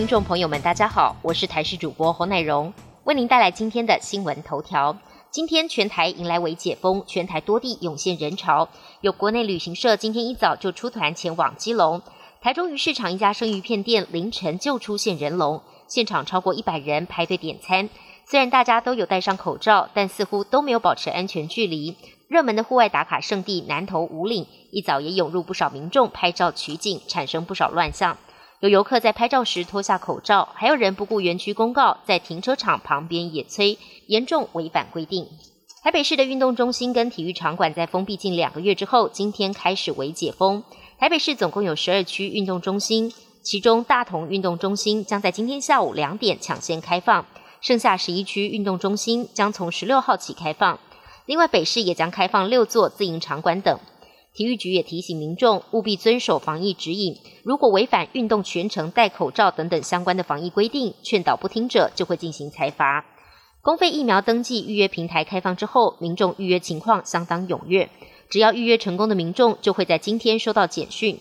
听众朋友们，大家好，我是台视主播侯乃荣，为您带来今天的新闻头条。今天全台迎来微解封，全台多地涌现人潮，有国内旅行社今天一早就出团前往基隆。台中鱼市场一家生鱼片店凌晨就出现人龙，现场超过一百人排队点餐。虽然大家都有戴上口罩，但似乎都没有保持安全距离。热门的户外打卡圣地南投五岭，一早也涌入不少民众拍照取景，产生不少乱象。有游客在拍照时脱下口罩，还有人不顾园区公告，在停车场旁边野炊，严重违反规定。台北市的运动中心跟体育场馆在封闭近两个月之后，今天开始为解封。台北市总共有十二区运动中心，其中大同运动中心将在今天下午两点抢先开放，剩下十一区运动中心将从十六号起开放。另外，北市也将开放六座自营场馆等。体育局也提醒民众务必遵守防疫指引，如果违反运动全程戴口罩等等相关的防疫规定，劝导不听者就会进行裁罚。公费疫苗登记预约平台开放之后，民众预约情况相当踊跃，只要预约成功的民众就会在今天收到简讯。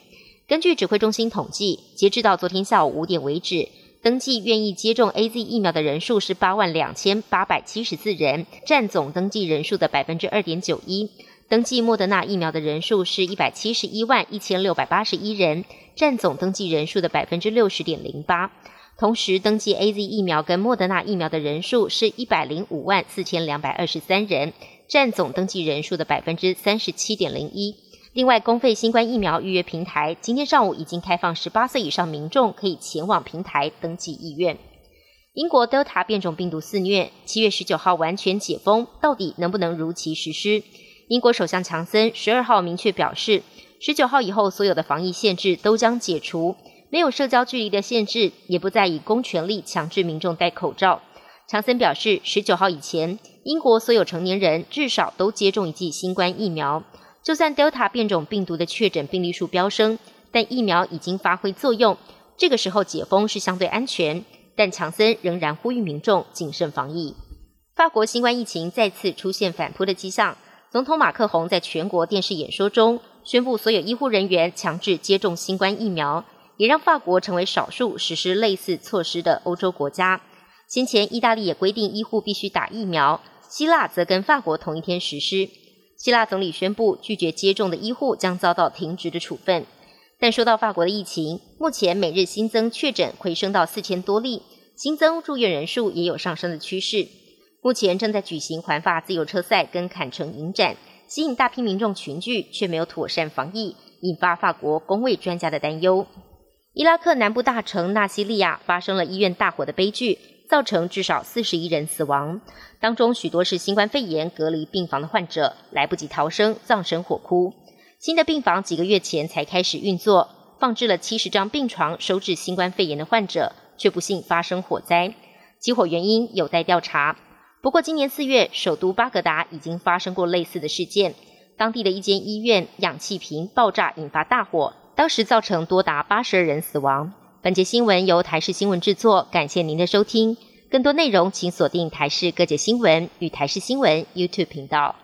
根据指挥中心统计，截至到昨天下午五点为止。登记愿意接种 A Z 疫苗的人数是八万两千八百七十四人，占总登记人数的百分之二点九一。登记莫德纳疫苗的人数是一百七十一万一千六百八十一人，占总登记人数的百分之六十点零八。同时，登记 A Z 疫苗跟莫德纳疫苗的人数是一百零五万四千两百二十三人，占总登记人数的百分之三十七点零一。另外，公费新冠疫苗预约平台今天上午已经开放，十八岁以上民众可以前往平台登记意愿。英国 Delta 变种病毒肆虐，七月十九号完全解封，到底能不能如期实施？英国首相强森十二号明确表示，十九号以后所有的防疫限制都将解除，没有社交距离的限制，也不再以公权力强制民众戴口罩。强森表示，十九号以前，英国所有成年人至少都接种一剂新冠疫苗。就算 Delta 变种病毒的确诊病例数飙升，但疫苗已经发挥作用。这个时候解封是相对安全，但强森仍然呼吁民众谨慎防疫。法国新冠疫情再次出现反扑的迹象，总统马克宏在全国电视演说中宣布，所有医护人员强制接种新冠疫苗，也让法国成为少数实施类似措施的欧洲国家。先前意大利也规定医护必须打疫苗，希腊则跟法国同一天实施。希腊总理宣布，拒绝接种的医护将遭到停职的处分。但说到法国的疫情，目前每日新增确诊回升到四千多例，新增住院人数也有上升的趋势。目前正在举行环法自由车赛跟坎城影展，吸引大批民众群聚，却没有妥善防疫，引发法国公卫专家的担忧。伊拉克南部大城纳西利亚发生了医院大火的悲剧。造成至少四十一人死亡，当中许多是新冠肺炎隔离病房的患者，来不及逃生，葬身火窟。新的病房几个月前才开始运作，放置了七十张病床收治新冠肺炎的患者，却不幸发生火灾。起火原因有待调查。不过，今年四月，首都巴格达已经发生过类似的事件，当地的一间医院氧气瓶爆炸引发大火，当时造成多达八十二人死亡。本节新闻由台视新闻制作，感谢您的收听。更多内容请锁定台视各界新闻与台视新闻 YouTube 频道。